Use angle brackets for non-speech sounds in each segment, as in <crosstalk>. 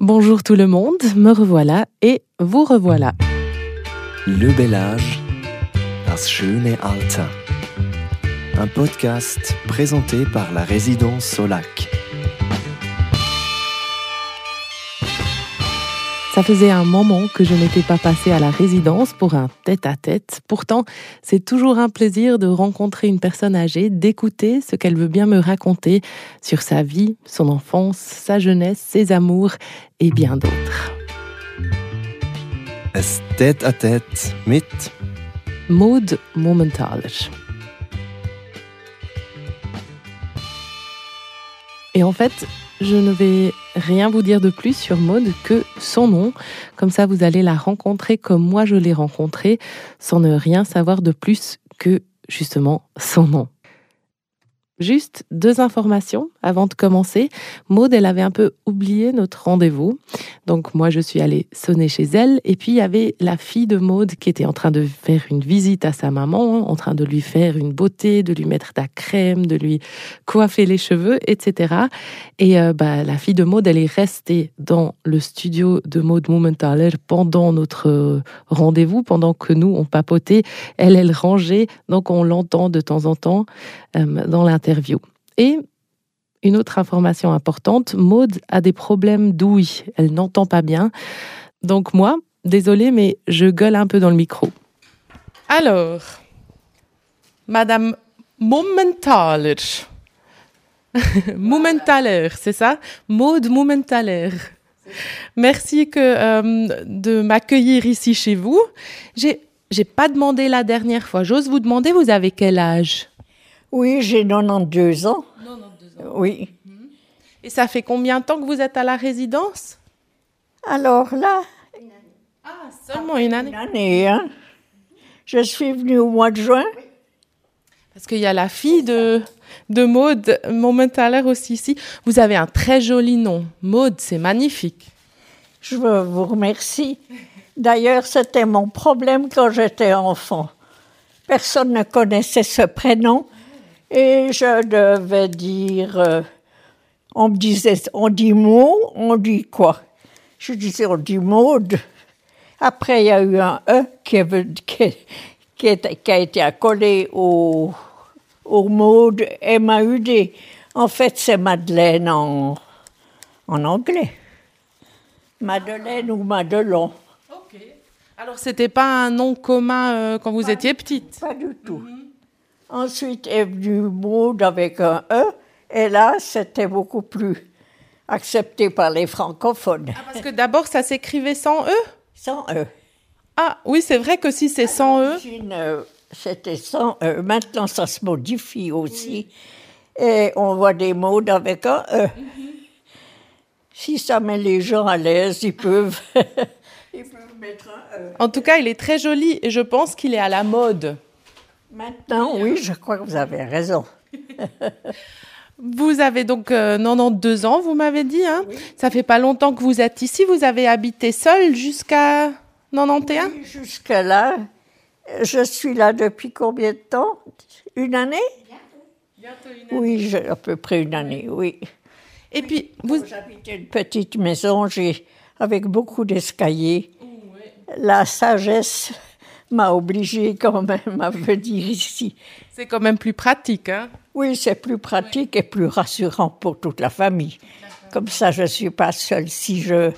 Bonjour tout le monde, me revoilà et vous revoilà. Le bel âge, das schöne Alter. Un podcast présenté par la résidence Solac. Ça faisait un moment que je n'étais pas passée à la résidence pour un tête-à-tête. Pourtant, c'est toujours un plaisir de rencontrer une personne âgée, d'écouter ce qu'elle veut bien me raconter sur sa vie, son enfance, sa jeunesse, ses amours et bien d'autres. Es tête-à-tête mit Maud Momentaler. Et en fait, je ne vais rien vous dire de plus sur Maud que son nom. Comme ça, vous allez la rencontrer comme moi je l'ai rencontrée, sans ne rien savoir de plus que justement son nom. Juste deux informations avant de commencer. Maud, elle avait un peu oublié notre rendez-vous. Donc moi, je suis allée sonner chez elle. Et puis, il y avait la fille de Maud qui était en train de faire une visite à sa maman, en train de lui faire une beauté, de lui mettre de la crème, de lui coiffer les cheveux, etc. Et euh, bah, la fille de Maud, elle est restée dans le studio de Maud Momentaler pendant notre euh, rendez-vous, pendant que nous, on papotait. Elle, elle rangeait. Donc, on l'entend de temps en temps euh, dans l'interview. Et une autre information importante, Maud a des problèmes d'ouïe. Elle n'entend pas bien. Donc moi, désolée, mais je gueule un peu dans le micro. Alors, Madame Momentaler. <laughs> Momentaler, c'est ça? Maud Momentaler. Merci que, euh, de m'accueillir ici chez vous. J'ai, j'ai pas demandé la dernière fois. J'ose vous demander, vous avez quel âge? Oui, j'ai 92 ans. 92 ans. Oui. Et ça fait combien de temps que vous êtes à la résidence? Alors là, Ah, seulement une année. une année, hein. Je suis venue au mois de juin. Parce qu'il y a la fille de, de Maude, Momentaler aussi ici. Vous avez un très joli nom. Maude, c'est magnifique. Je vous remercie. D'ailleurs, c'était mon problème quand j'étais enfant. Personne ne connaissait ce prénom et je devais dire. euh, on me disait, on dit mot, on dit quoi? Je disais, on dit Maude. Après, il y a eu un E qui, <laughs> qui, qui est- qui a été accolé au, au Maude, M-A-U-D. En fait, c'est Madeleine en, en anglais. Madeleine ou Madelon. Ok. Alors, c'était pas un nom commun euh, quand vous étiez petite? Pas du tout. Ensuite est venu Maud avec un E, et là, c'était beaucoup plus accepté par les francophones. Parce que d'abord, ça s'écrivait sans E? Sans E. Ah, oui, c'est vrai que si c'est sans E. Euh, C'était sans E. Maintenant, ça se modifie aussi. Et on voit des mots avec un E. Si ça met les gens à l'aise, ils peuvent, <laughs> ils peuvent mettre un E. En tout cas, il est très joli et je pense qu'il est à la mode. Maintenant, oui, je crois que vous avez raison. <laughs> Vous avez donc euh, 92 ans, vous m'avez dit. Hein Ça fait pas longtemps que vous êtes ici. Vous avez habité seul jusqu'à 91 Jusque-là, je suis là depuis combien de temps? Une année? Oui, je- à peu près une année, oui. Et puis, vous, J'habitais une petite maison j'ai, avec beaucoup d'escaliers. La sagesse m'a obligée quand même à venir ici. c'est quand même plus pratique. Hein? Oui, c'est plus pratique et plus rassurant pour toute la famille. Comme ça, je ne suis pas seule. Si je,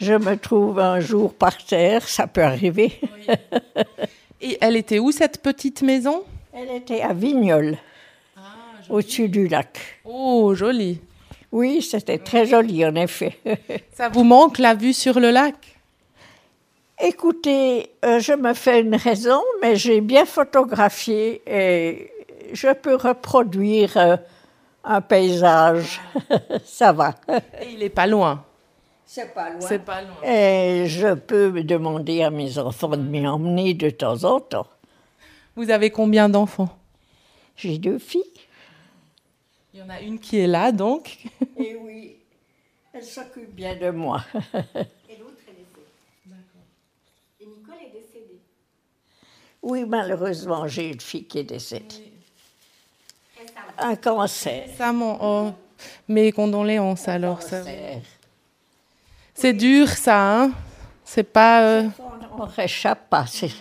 je me trouve un jour par terre, ça peut arriver. Et elle était où cette petite maison? Elle était à Vignoles, au-dessus du lac. Oh, joli. Oui, c'était très joli, en effet. Ça vous manque la vue sur le lac? Écoutez, euh, je me fais une raison, mais j'ai bien photographié et je peux reproduire euh, un paysage. <laughs> Ça va. Et il est pas loin. C'est pas loin. C'est pas loin. Et je peux me demander à mes enfants de m'y emmener de temps en temps. Vous avez combien d'enfants? J'ai deux filles. Il y en a une qui est là, donc. Et oui, elles s'occupent bien de moi. <laughs> Et l'autre est décédée. Et Nicole est décédée. Oui, malheureusement, j'ai une fille qui est décédée. Un cancer. Récemment. Oh, mes condoléances alors. Ça... C'est dur, ça, hein C'est pas. euh, On ne réchappe pas, c'est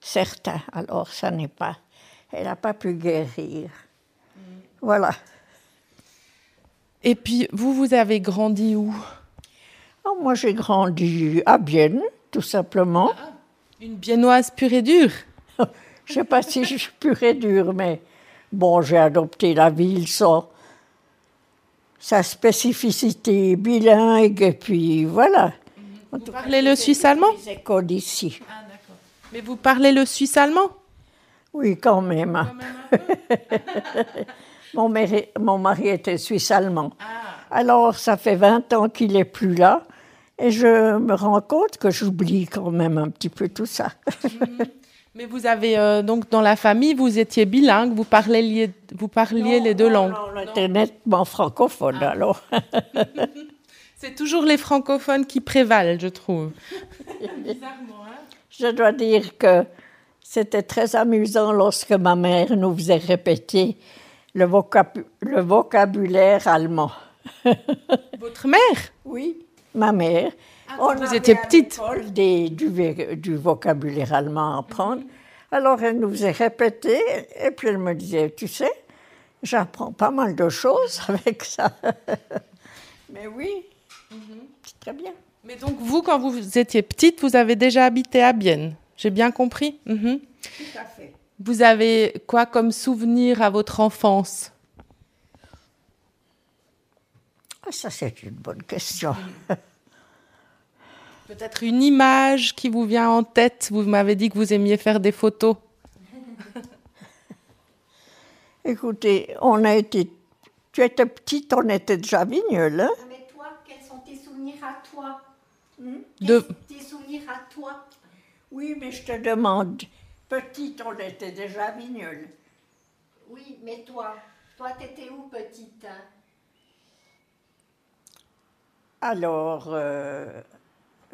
certain. Alors, ça n'est pas. Elle n'a pas pu guérir. Voilà. Et puis, vous, vous avez grandi où? Oh, moi, j'ai grandi à Bienne, tout simplement. Une biennoise pure et dure? Je ne sais pas si je suis pure et dure, mais bon, j'ai adopté la ville sans sa spécificité bilingue, et puis voilà. Tout Vous parlez le suisse allemand les écoles d'ici. Mais vous parlez le suisse allemand Oui, quand même. <laughs> mon, mari, mon mari était suisse-allemand. Alors, ça fait 20 ans qu'il n'est plus là. Et je me rends compte que j'oublie quand même un petit peu tout ça. Mais vous avez euh, donc dans la famille, vous étiez bilingue, vous parliez, vous parliez les deux langues. On était nettement francophone, alors. <laughs> C'est toujours les francophones qui prévalent, je trouve. Je dois dire que c'était très amusant lorsque ma mère nous faisait répéter le, vocab- le vocabulaire allemand. <laughs> Votre mère? Oui, ma mère. On vous avait étiez à petite. l'école des- du, vocabulaire allemand à apprendre. Alors elle nous faisait répéter et puis elle me disait, tu sais, j'apprends pas mal de choses <laughs> avec ça. Mais oui, c'est très bien. Mais donc vous, quand vous étiez petite, vous avez déjà habité à Bienne. J'ai bien compris? Mhm. Tout à fait. Vous avez quoi comme souvenir à votre enfance? Ah, ça, c'est une bonne question. <laughs> Peut-être une image qui vous vient en tête. Vous m'avez dit que vous aimiez faire des photos. <laughs> Écoutez, on a été. Tu étais petite, on était déjà à Vigneul, hein? Mais toi, quels sont tes souvenirs à toi? De... Tes souvenirs à toi? Oui, mais je te demande. Petite, on était déjà à Vigneul. Oui, mais toi, toi, t'étais où petite? Hein Alors, euh,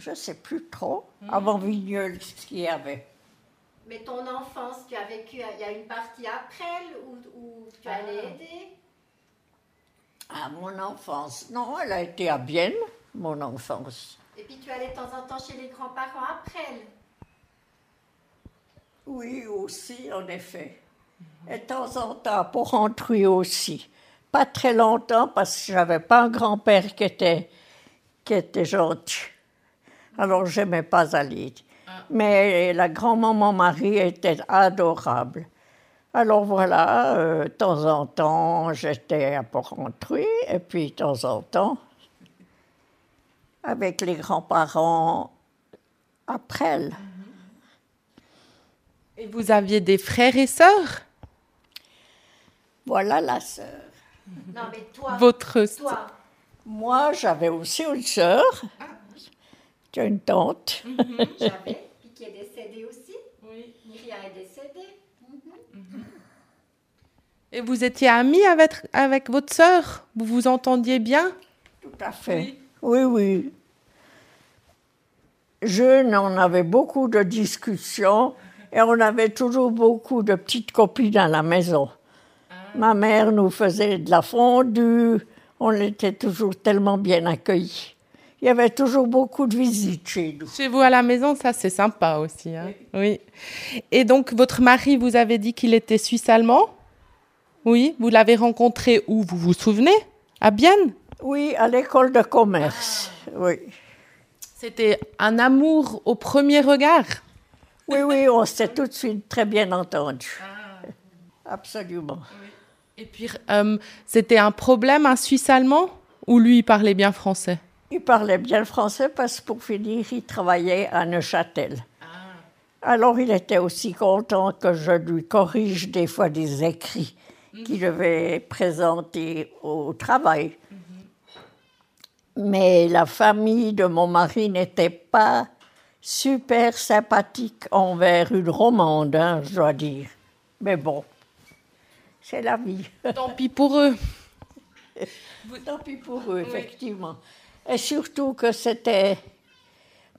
je ne sais plus trop. Avant Vigneul, ce qu'il y avait. Mais ton enfance, tu as vécu, il y a une partie après elle où, où tu allais aider Ah, mon enfance. Non, elle a été à Bienne, mon enfance. Et puis tu allais de temps en temps chez les grands-parents après elle? Oui, aussi, en effet. Et de temps en temps, pour rentrer aussi. Pas très longtemps, parce que j'avais pas un grand-père qui était, qui était gentil. Alors, j'aimais pas aller. Mais la grand-maman Marie était adorable. Alors voilà, euh, de temps en temps, j'étais à Porrentruy, et puis de temps en temps, avec les grands-parents après elle. Et vous aviez des frères et sœurs? Voilà la sœur. Non, mais toi, Votre toi, Moi, j'avais aussi une sœur. Tu as une tante. j'avais, <laughs> puis qui est décédée aussi. Oui. Myria est décédée. Et vous étiez amis avec, avec votre sœur? Vous vous entendiez bien? Tout à fait. Oui, oui. Jeune, on avait beaucoup de discussions et on avait toujours beaucoup de petites copines à la maison. Ma mère nous faisait de la fondue. On était toujours tellement bien accueillis. Il y avait toujours beaucoup de visites chez nous. Chez vous à la maison, ça c'est sympa aussi. hein. oui. Et donc votre mari, vous avez dit qu'il était suisse-allemand? Oui. Vous l'avez rencontré où Vous vous souvenez? À Bienne? Oui, à l'école de commerce. Oui. C'était un amour au premier regard? Oui, oui, on s'est tout de suite très bien entendu. Absolument. Et puis, euh, c'était un problème, un Suisse-allemand? Ou lui, il parlait bien français? Il parlait bien le français parce que pour finir, il travaillait à Neuchâtel. Alors il était aussi content que je lui corrige des fois des écrits qu'il devait présenter au travail. Mais la famille de mon mari n'était pas super sympathique envers une romande, hein, je dois dire. Mais bon, c'est la vie. Tant pis pour eux. <laughs> Tant pis pour eux, effectivement. Et surtout que c'était.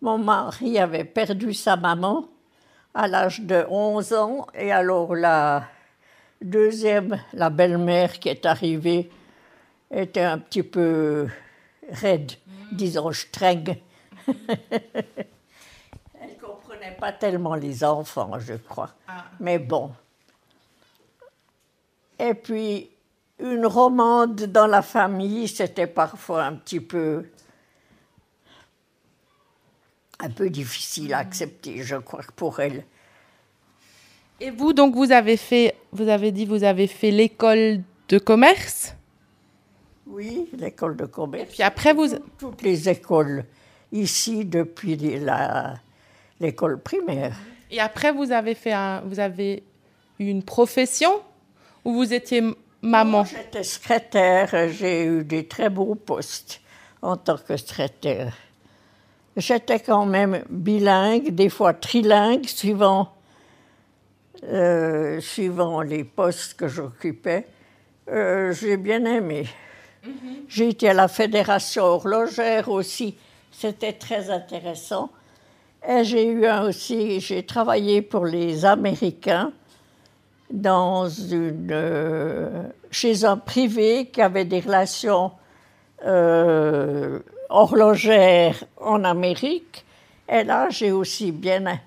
Mon mari avait perdu sa maman à l'âge de 11 ans, et alors la deuxième, la belle-mère qui est arrivée, était un petit peu raide, disons streng. <laughs> Elle ne comprenait pas tellement les enfants, je crois. Mais bon. Et puis, une romande dans la famille, c'était parfois un petit peu un peu difficile à accepter, je crois, pour elle. Et vous, donc, vous avez fait, vous avez dit, vous avez fait l'école de commerce? Oui, l'école de commerce. Puis après, vous. Toutes les écoles ici depuis la- l'école primaire. Et après, vous avez fait un, vous avez eu une profession ou vous étiez maman? J'étais secrétaire, j'ai eu des très beaux postes en tant que secrétaire. J'étais quand même bilingue, des fois trilingue, suivant, euh, suivant les postes que j'occupais. Euh, j'ai bien aimé. J'ai été à la Fédération horlogère aussi, c'était très intéressant. Et j'ai eu un aussi, j'ai travaillé pour les Américains dans une, euh, chez un privé qui avait des relations horlogères en Amérique. Et là, j'ai aussi bien.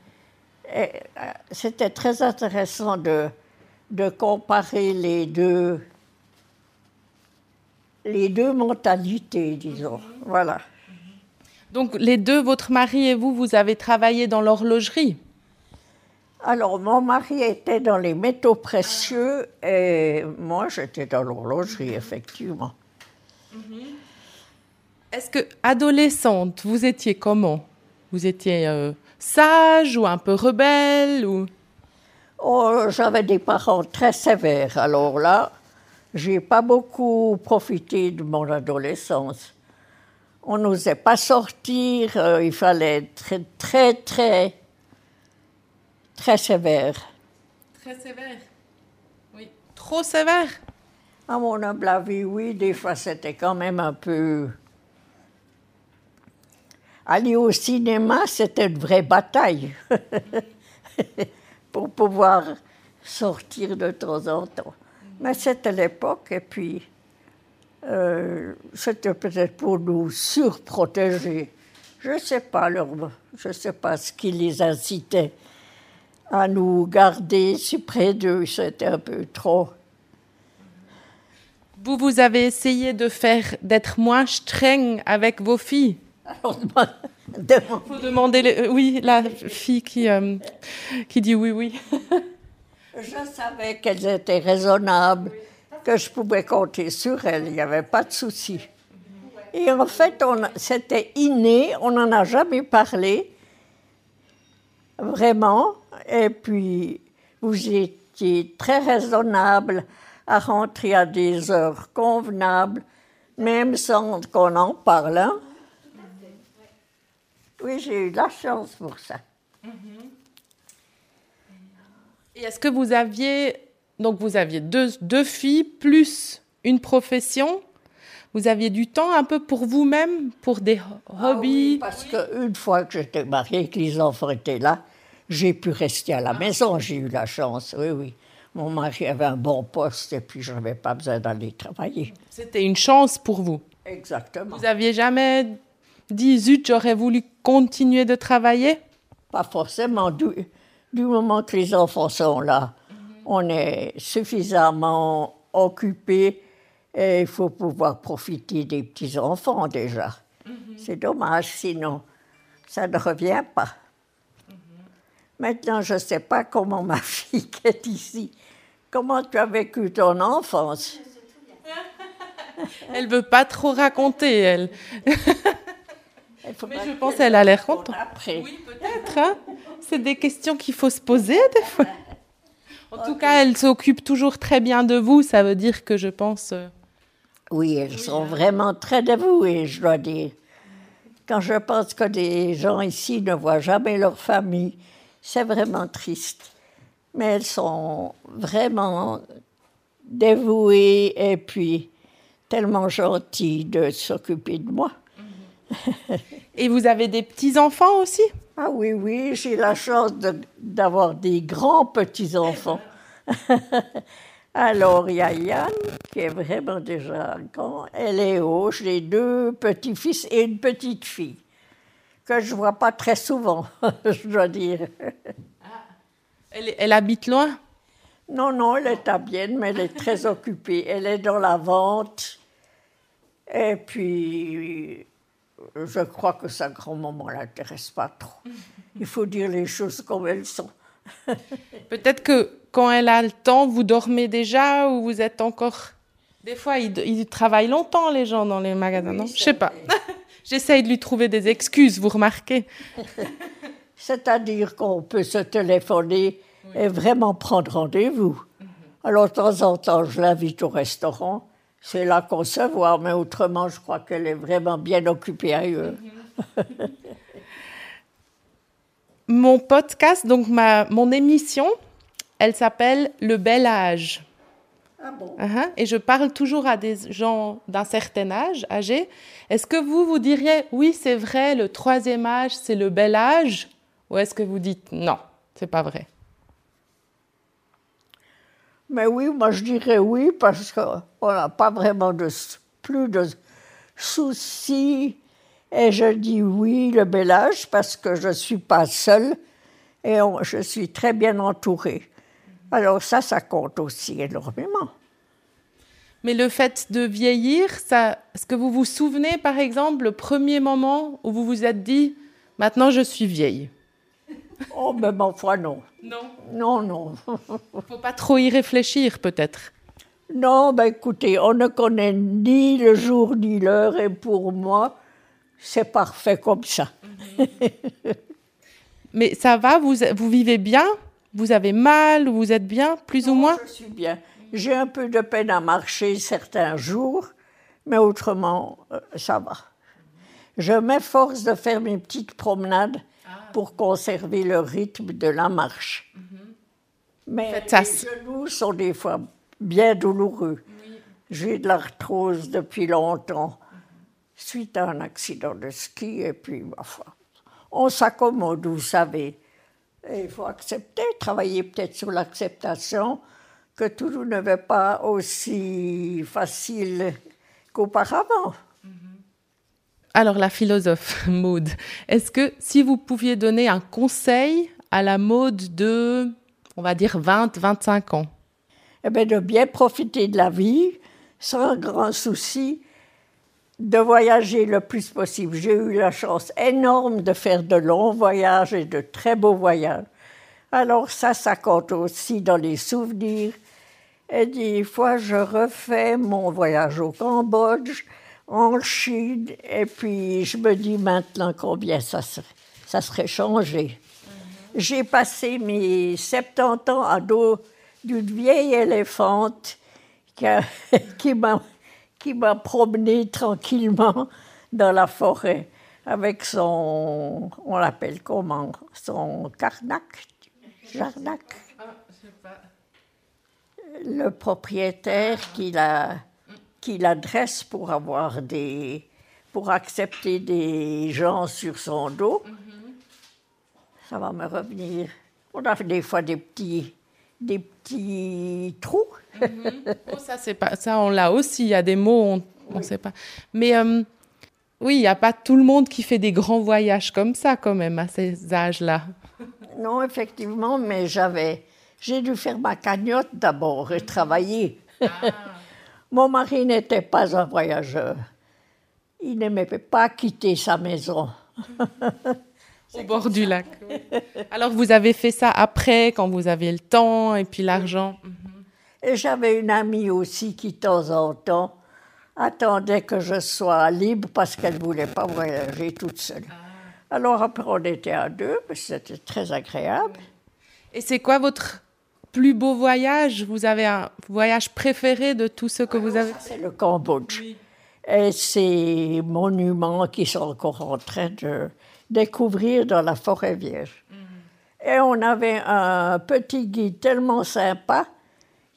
euh, C'était très intéressant de, de comparer les deux, les deux mentalités, disons. Voilà. Donc les deux, votre mari et vous, vous avez travaillé dans l'horlogerie? Alors, mon mari était dans les métaux précieux et moi, j'étais dans l'horlogerie, effectivement. Est-ce que adolescente, vous étiez comment? Vous étiez euh, sage ou un peu rebelle ou? Oh, j'avais des parents très sévères. Alors là, j'ai pas beaucoup profité de mon adolescence. On n'osait pas sortir, euh, il fallait être très, très, très, très sévère. Très sévère? Oui. Trop sévère? À mon humble avis, oui, des fois c'était quand même un peu. Aller au cinéma, c'était une vraie bataille <laughs> pour pouvoir sortir de temps en temps. Mais c'était l'époque, et puis euh, c'était peut-être pour nous surprotéger. Je ne sais pas, leur, je sais pas ce qui les incitait à nous garder si près d'eux. C'était un peu trop. Vous, vous avez essayé de faire, d'être moins streng avec vos filles. Alors, demande- Faut demander, les- euh, oui, la fille qui, euh, qui dit oui, oui. <laughs> Je savais qu'elles étaient raisonnables, que je pouvais compter sur elles, il n'y avait pas de souci. Et en fait, on- c'était inné, on n'en a jamais parlé, vraiment. Et puis, vous étiez très raisonnable à rentrer à des heures convenables, même sans qu'on en parle. hein. Oui, j'ai eu la chance pour ça. Et est-ce que vous aviez, donc vous aviez deux, deux filles plus une profession? Vous aviez du temps un peu pour vous-même, pour des ho- hobbies? Parce qu'une fois que j'étais mariée, que les enfants étaient là, j'ai pu rester à la maison. J'ai eu la chance, oui, oui. Mon mari avait un bon poste et puis je n'avais pas besoin d'aller travailler. C'était une chance pour vous? Exactement. Vous aviez jamais dit, zut, j'aurais voulu continuer de travailler Pas forcément. Du, du moment que les enfants sont là, on est suffisamment occupé et il faut pouvoir profiter des petits-enfants déjà. C'est dommage, sinon ça ne revient pas. Maintenant, je ne sais pas comment ma <laughs> fille qui est ici, comment tu as vécu ton enfance? <laughs> Elle veut pas trop raconter, elle. <laughs> Mais je pense qu'elle a l'air contente. Après. Peut-être, hein C'est des questions qu'il faut se poser des <laughs> fois. En tout cas, elle s'occupe toujours très bien de vous. Ça veut dire que je pense. euh, Oui, elles sont vraiment très dévouées, je dois dire. Quand je pense que des gens ici ne voient jamais leur famille, c'est vraiment triste. Mais elles sont vraiment dévouées et puis tellement gentilles de s'occuper de moi. <laughs> Et vous avez des petits enfants aussi? Ah oui, oui, j'ai la chance de- d'avoir des grands petits-enfants. <laughs> Alors, il y a Yann, qui est vraiment déjà grand, et Léo, j'ai deux petits-fils et une petite fille, que je ne vois pas très souvent, <laughs> je dois dire. Elle, elle habite loin? Non, non, elle est à Bienne, mais elle est très occupée. Elle est dans la vente. Et puis, je crois que sa grand-maman ne l'intéresse pas trop. Il faut dire les choses comme elles sont. Peut-être que quand elle a le temps, vous dormez déjà ou vous êtes encore. Des fois, ils, ils travaillent longtemps, les gens, dans les magasins, non? Je sais pas. <laughs> J'essaye de lui trouver des excuses, vous remarquez <laughs> C'est-à-dire qu'on peut se téléphoner et vraiment prendre rendez-vous. Alors, de temps en temps, je l'invite au restaurant. C'est là qu'on se voit, mais autrement, je crois qu'elle est vraiment bien occupée ailleurs. <laughs> Mon podcast, donc ma, mon émission, elle s'appelle Le Bel Âge. Ah bon Uh-huh. Et je parle toujours à des gens d'un certain âge, âgés. Est-ce que vous, vous diriez, oui, c'est vrai, le troisième âge, c'est le bel âge? Ou est-ce que vous dites, non, c'est pas vrai? Mais oui, moi je dirais oui, parce qu'on n'a pas vraiment plus de soucis. Et je dis oui, le bel âge, parce que je ne suis pas seule et je suis très bien entourée. Alors ça, ça compte aussi énormément. Mais le fait de vieillir, est-ce que vous vous souvenez, par exemple, le premier moment où vous vous êtes dit, maintenant je suis vieille Oh, mais ma foi, non. Non. Non, non. <laughs> Faut pas trop y réfléchir, peut-être. Non, ben écoutez, on ne connaît ni le jour ni l'heure, et pour moi, c'est parfait comme ça. <laughs> Mais ça va, vous, vous vivez bien? Vous avez mal? Vous êtes bien, plus ou moins? Je suis bien. J'ai un peu de peine à marcher certains jours, mais autrement, euh, ça va. Je m'efforce de faire mes petites promenades pour conserver le rythme de la marche. Mais Faites ça. les genoux sont des fois bien douloureux. J'ai de l'arthrose depuis longtemps, suite à un accident de ski, et puis, ma foi, on s'accommode, vous savez. Et il faut accepter, travailler peut-être sur l'acceptation, que tout ne va pas aussi facile qu'auparavant. Alors, la philosophe <laughs> Maude, est-ce que si vous pouviez donner un conseil à la mode de, on va dire, 20, 25 ans? Eh bien, de bien profiter de la vie, sans grand souci, de voyager le plus possible. J'ai eu la chance énorme de faire de longs voyages et de très beaux voyages. Alors ça, ça compte aussi dans les souvenirs. Et des fois, je refais mon voyage au Cambodge, en Chine, et puis je me dis maintenant combien ça serait, ça serait changé. J'ai passé mes 70 ans à dos d'une vieille éléphante qui, a- <laughs> qui m'a qui m'a promené tranquillement dans la forêt avec son, on l'appelle comment, son carnac, jarnac. Le propriétaire qui la, qui la dresse pour avoir des, pour accepter des gens sur son dos. Ça va me revenir. On a des fois des petits, des petits trous. Oh, ça, c'est pas, ça, on l'a aussi. Il y a des mots, on ne sait pas. Mais euh, oui, il n'y a pas tout le monde qui fait des grands voyages comme ça, quand même, à ces âges-là. Non, effectivement, mais j'avais. J'ai dû faire ma cagnotte d'abord et travailler. Mon mari n'était pas un voyageur. Il n'aimait pas quitter sa maison. <laughs> Au bord du lac. oui. Alors, vous avez fait ça après, quand vous aviez le temps et puis l'argent. Et j'avais une amie aussi qui, de temps en temps, attendait que je sois libre parce qu'elle ne voulait pas voyager toute seule. Alors après, on était à deux, mais c'était très agréable. Et c'est quoi votre plus beau voyage Vous avez un voyage préféré de tous ceux que vous avez C'est le Cambodge. Et ces monuments qui sont encore en train de découvrir dans la forêt vierge. Et on avait un petit guide tellement sympa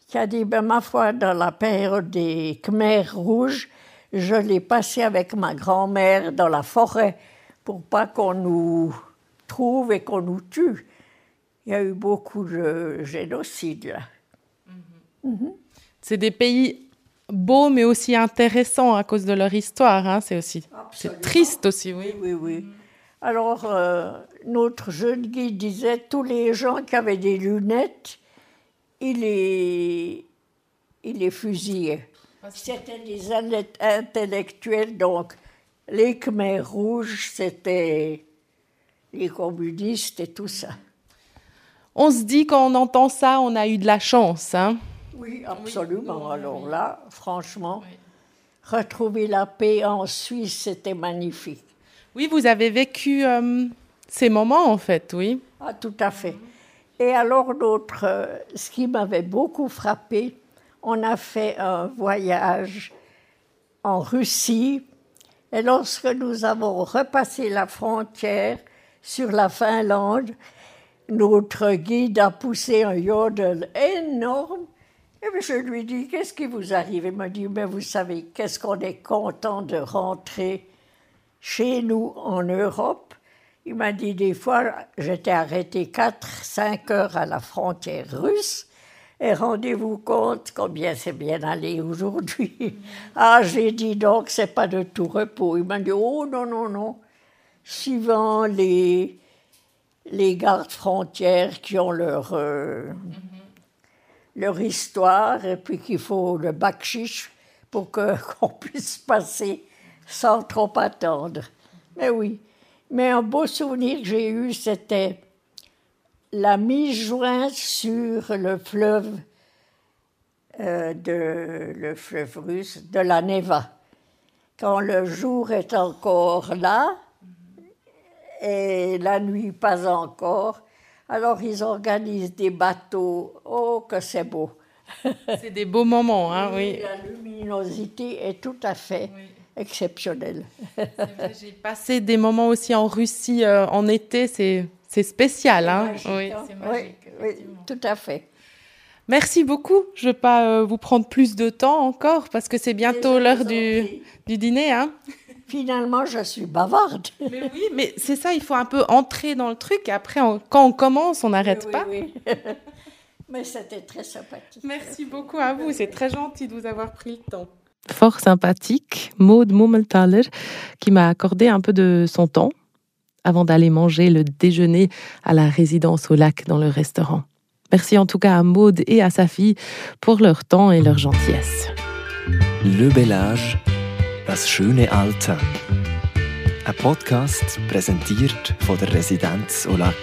qui a dit, ben, ma foi, dans la période des Khmers rouges, je l'ai passé avec ma grand-mère dans la forêt pour pas qu'on nous trouve et qu'on nous tue. Il y a eu beaucoup de génocide là. C'est des pays beaux mais aussi intéressants à cause de leur histoire. Hein. C'est aussi triste aussi, oui. Oui, oui. Alors, euh, notre jeune guide disait tous les gens qui avaient des lunettes, il les, il les fusillait. C'était des intellectuels, donc les Khmers rouges, c'était les communistes et tout ça. On se dit quand on entend ça, on a eu de la chance. Hein. Oui, absolument. Alors là, franchement, retrouver la paix en Suisse, c'était magnifique. Oui, vous avez vécu euh, ces moments en fait, oui. Ah, tout à fait. Et alors, notre, euh, ce qui m'avait beaucoup frappé, on a fait un voyage en Russie. Et lorsque nous avons repassé la frontière sur la Finlande, notre guide a poussé un yodel énorme. Et je lui dis, qu'est-ce qui vous arrive? Il m'a dit, mais vous savez, qu'est-ce qu'on est content de rentrer chez nous en Europe. Il m'a dit des fois, j'étais arrêté 4, 5 heures à la frontière russe. Et rendez-vous compte combien c'est bien allé aujourd'hui. <laughs> Ah, j'ai dit donc, c'est pas de tout repos. Il m'a dit, oh non, non, non. Suivant les, les gardes frontières qui ont leur, euh, leur histoire, et puis qu'il faut le bakchich pour que- <laughs> qu'on puisse passer sans trop attendre. Mais oui. Mais un beau souvenir que j'ai eu, c'était la mi-juin sur le fleuve, euh, de, le fleuve russe, de la Neva. Quand le jour est encore là et la nuit pas encore, alors ils organisent des bateaux. Oh, que c'est beau! <laughs> C'est des beaux moments, hein, oui. La luminosité est tout à fait exceptionnelle. J'ai passé des moments aussi en Russie euh, en été, c'est spécial, hein. Magique, Oui, hein? Oui, oui, tout à fait. Merci beaucoup. Je ne vais pas euh, vous prendre plus de temps encore parce que c'est bientôt l'heure du, du dîner. Hein. <laughs> Finalement, je suis bavarde. <laughs> Mais oui, mais c'est ça, il faut un peu entrer dans le truc. et Après, on- quand on commence, on n'arrête Oui, pas. oui. <laughs> Mais c'était très sympathique. Merci beaucoup à vous. C'est très gentil de vous avoir pris le temps. Fort sympathique, Maud Mummelthaler, qui m'a accordé un peu de son temps avant d'aller manger le déjeuner à la résidence au lac dans le restaurant. Merci en tout cas à Maud et à sa fille pour leur temps et leur gentillesse. Le Bel Âge, das schöne Alter. Ein Podcast präsentiert von der Residenz Olac.